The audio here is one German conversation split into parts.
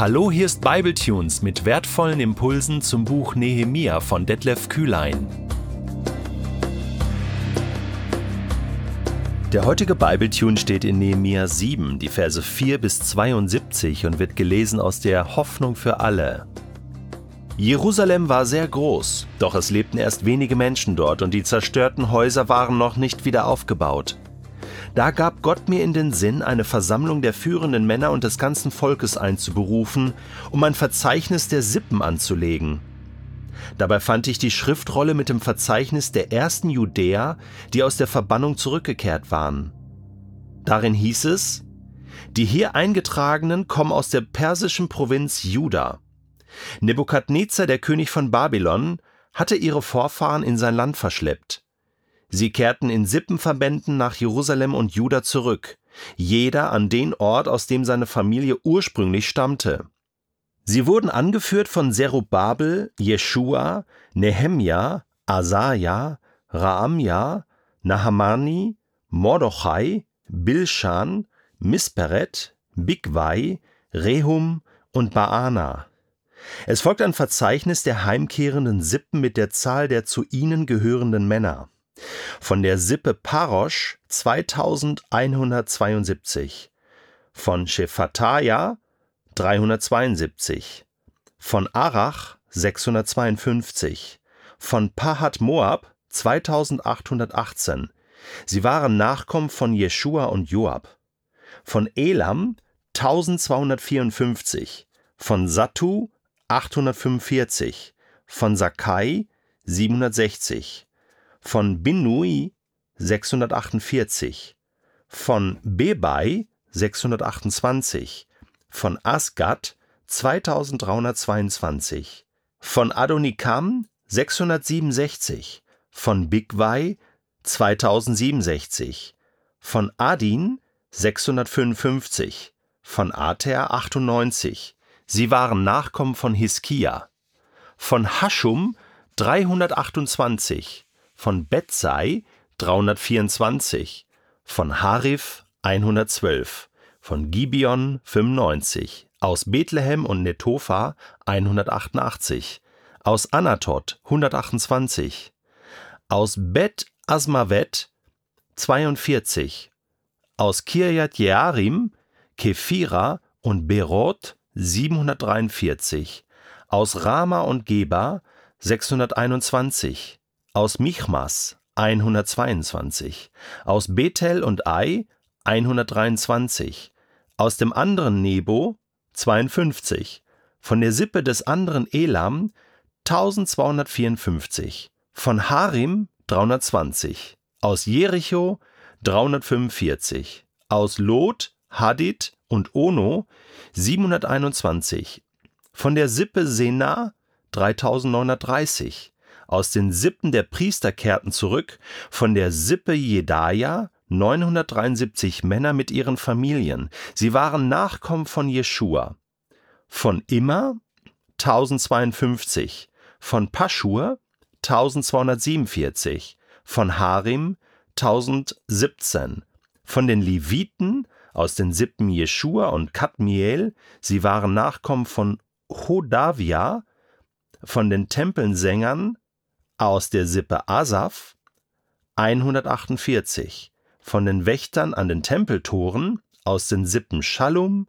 Hallo, hier ist Bibletunes mit wertvollen Impulsen zum Buch Nehemia von Detlef Kühlein. Der heutige Bibletune steht in Nehemia 7, die Verse 4 bis 72 und wird gelesen aus der Hoffnung für alle. Jerusalem war sehr groß, doch es lebten erst wenige Menschen dort und die zerstörten Häuser waren noch nicht wieder aufgebaut. Da gab Gott mir in den Sinn, eine Versammlung der führenden Männer und des ganzen Volkes einzuberufen, um ein Verzeichnis der Sippen anzulegen. Dabei fand ich die Schriftrolle mit dem Verzeichnis der ersten Judäer, die aus der Verbannung zurückgekehrt waren. Darin hieß es, die hier eingetragenen kommen aus der persischen Provinz Juda. Nebukadnezar, der König von Babylon, hatte ihre Vorfahren in sein Land verschleppt. Sie kehrten in Sippenverbänden nach Jerusalem und Juda zurück, jeder an den Ort, aus dem seine Familie ursprünglich stammte. Sie wurden angeführt von Zerubabel, Jeschua, Nehemja, Asaja, Raamja, Nahamani, Mordochai, Bilshan, Misperet, Bigwai, Rehum und Baana. Es folgt ein Verzeichnis der heimkehrenden Sippen mit der Zahl der zu ihnen gehörenden Männer. Von der Sippe Parosch 2172, von Shephataja 372, von Arach 652, von Pahat Moab 2818. Sie waren Nachkommen von Jeschua und Joab. Von Elam 1254, von Sattu 845, von Sakai 760, von Binui 648, von Bebai 628, von Asgad 2322, von Adonikam 667, von Bigwai 2067, von Adin 655, von Ater 98. Sie waren Nachkommen von Hiskia. Von Haschum 328, von Betzai 324, von Harif 112, von Gibeon 95, aus Bethlehem und Netopha 188, aus Anatot 128, aus Bet Asmavet 42, aus Kirjat Jearim, Kephira und Berot 743, aus Rama und Geba 621, aus Michmas 122, aus Bethel und Ai 123, aus dem anderen Nebo 52, von der Sippe des anderen Elam 1254, von Harim 320, aus Jericho 345, aus Lot, Hadid und Ono 721, von der Sippe Sena 3930, aus den Sippen der Priester kehrten zurück, von der Sippe Jedaja 973 Männer mit ihren Familien. Sie waren Nachkommen von Jeschua. Von Immer 1052, von Paschur 1247, von Harim 1017, von den Leviten aus den Sippen Jeschua und Kadmiel, sie waren Nachkommen von Hodavia, von den Tempelsängern aus der Sippe Asaf 148, von den Wächtern an den Tempeltoren aus den Sippen Schallum,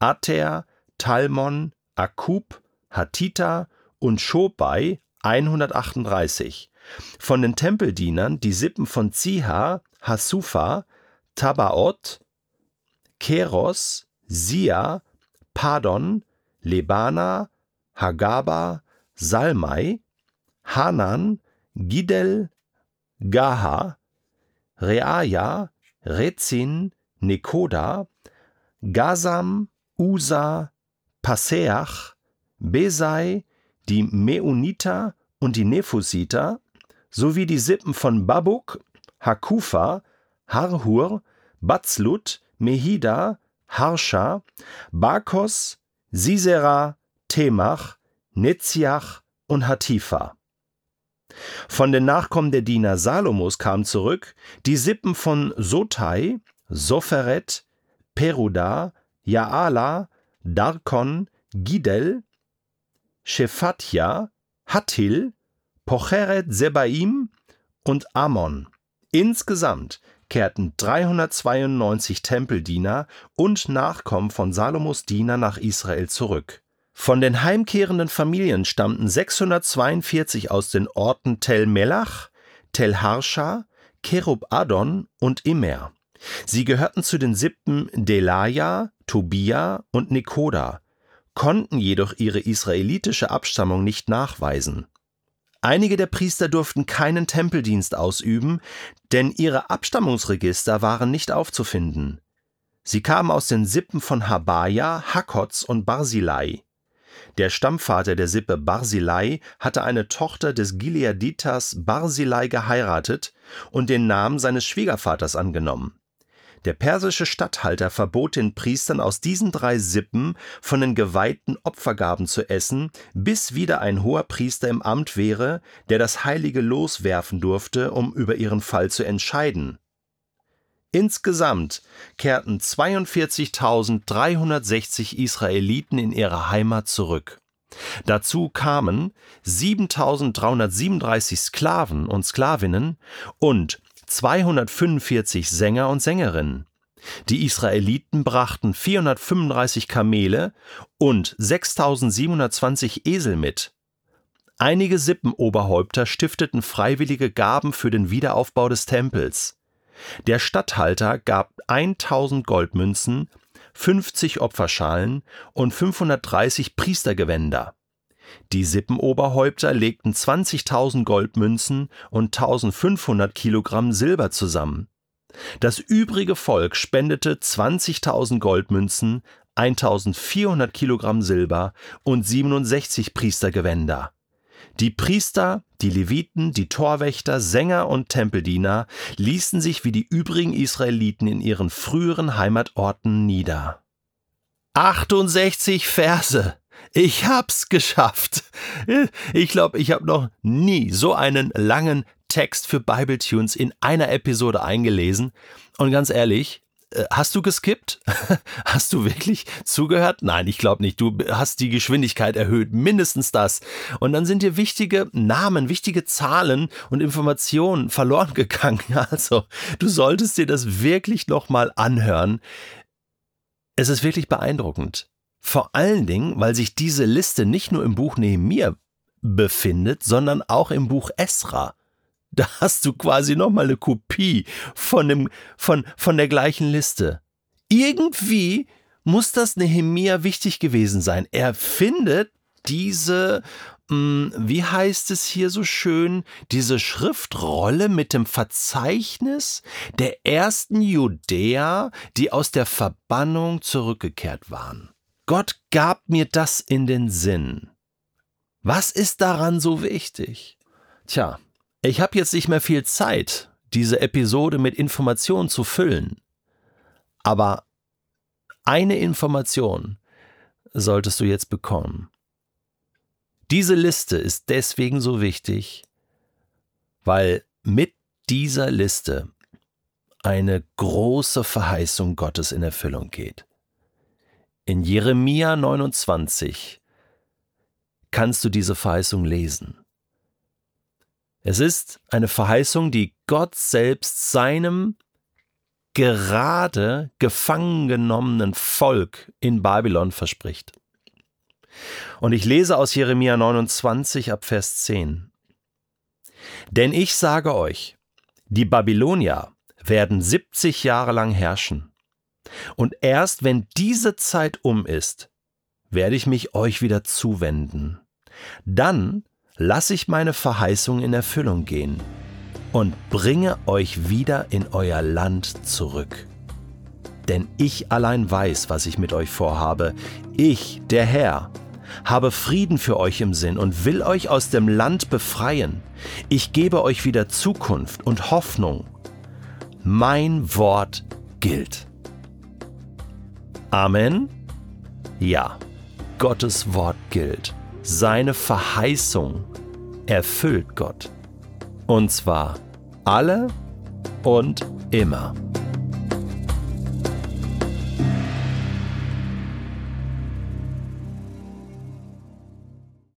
Ater, Talmon, Akub, Hatita und Schobai 138, von den Tempeldienern die Sippen von Ziha, Hasufa, Tabaot, Keros, Sia, Padon, Lebana, Hagaba, Salmai, Hanan, Gidel, Gaha, Reaja, Rezin, Nekoda, Gazam, Usa, Paseach, Besai, die Meuniter und die Nephusiter, sowie die Sippen von Babuk, Hakufa, Harhur, Batzlut, Mehida, Harsha, Bakos, Sisera, Temach, Netziach und Hatifa. Von den Nachkommen der Diener Salomos kamen zurück die Sippen von Sotai, Soferet, Peruda, Jaala, Darkon, Gidel, Shephatja, Hattil, Pocheret Sebaim und Ammon. Insgesamt kehrten 392 Tempeldiener und Nachkommen von Salomos Diener nach Israel zurück. Von den heimkehrenden Familien stammten 642 aus den Orten Tel Melach, Tel Harsha, Kerub Adon und Immer. Sie gehörten zu den Sippen Delaja, Tobia und Nekoda, konnten jedoch ihre israelitische Abstammung nicht nachweisen. Einige der Priester durften keinen Tempeldienst ausüben, denn ihre Abstammungsregister waren nicht aufzufinden. Sie kamen aus den Sippen von Habaja, Hakots und Barzilai. Der Stammvater der Sippe Barzilai hatte eine Tochter des Gileaditas Barzilai geheiratet und den Namen seines Schwiegervaters angenommen. Der persische Statthalter verbot den Priestern aus diesen drei Sippen von den geweihten Opfergaben zu essen, bis wieder ein hoher Priester im Amt wäre, der das heilige Los werfen durfte, um über ihren Fall zu entscheiden. Insgesamt kehrten 42.360 Israeliten in ihre Heimat zurück. Dazu kamen 7.337 Sklaven und Sklavinnen und 245 Sänger und Sängerinnen. Die Israeliten brachten 435 Kamele und 6720 Esel mit. Einige Sippenoberhäupter stifteten freiwillige Gaben für den Wiederaufbau des Tempels. Der Statthalter gab 1000 Goldmünzen, 50 Opferschalen und 530 Priestergewänder. Die Sippenoberhäupter legten 20.000 Goldmünzen und 1500 Kilogramm Silber zusammen. Das übrige Volk spendete 20.000 Goldmünzen, 1400 Kilogramm Silber und 67 Priestergewänder. Die Priester, die Leviten, die Torwächter, Sänger und Tempeldiener ließen sich wie die übrigen Israeliten in ihren früheren Heimatorten nieder. 68 Verse! Ich hab's geschafft. Ich glaube, ich habe noch nie so einen langen Text für Bible Tunes in einer Episode eingelesen. Und ganz ehrlich, Hast du geskippt? Hast du wirklich zugehört? Nein, ich glaube nicht. Du hast die Geschwindigkeit erhöht, mindestens das. Und dann sind dir wichtige Namen, wichtige Zahlen und Informationen verloren gegangen. Also, du solltest dir das wirklich nochmal anhören. Es ist wirklich beeindruckend. Vor allen Dingen, weil sich diese Liste nicht nur im Buch Nehemiah befindet, sondern auch im Buch Esra. Da hast du quasi nochmal eine Kopie von, dem, von, von der gleichen Liste. Irgendwie muss das Nehemia wichtig gewesen sein. Er findet diese, hm, wie heißt es hier so schön, diese Schriftrolle mit dem Verzeichnis der ersten Judäer, die aus der Verbannung zurückgekehrt waren. Gott gab mir das in den Sinn. Was ist daran so wichtig? Tja, ich habe jetzt nicht mehr viel Zeit, diese Episode mit Informationen zu füllen. Aber eine Information solltest du jetzt bekommen. Diese Liste ist deswegen so wichtig, weil mit dieser Liste eine große Verheißung Gottes in Erfüllung geht. In Jeremia 29 kannst du diese Verheißung lesen. Es ist eine Verheißung, die Gott selbst seinem gerade gefangen genommenen Volk in Babylon verspricht. Und ich lese aus Jeremia 29 ab Vers 10. Denn ich sage euch, die Babylonier werden 70 Jahre lang herrschen. Und erst wenn diese Zeit um ist, werde ich mich euch wieder zuwenden. Dann lasse ich meine Verheißung in Erfüllung gehen und bringe euch wieder in euer Land zurück. Denn ich allein weiß, was ich mit euch vorhabe. Ich, der Herr, habe Frieden für euch im Sinn und will euch aus dem Land befreien. Ich gebe euch wieder Zukunft und Hoffnung. Mein Wort gilt. Amen? Ja, Gottes Wort gilt. Seine Verheißung erfüllt Gott. Und zwar alle und immer.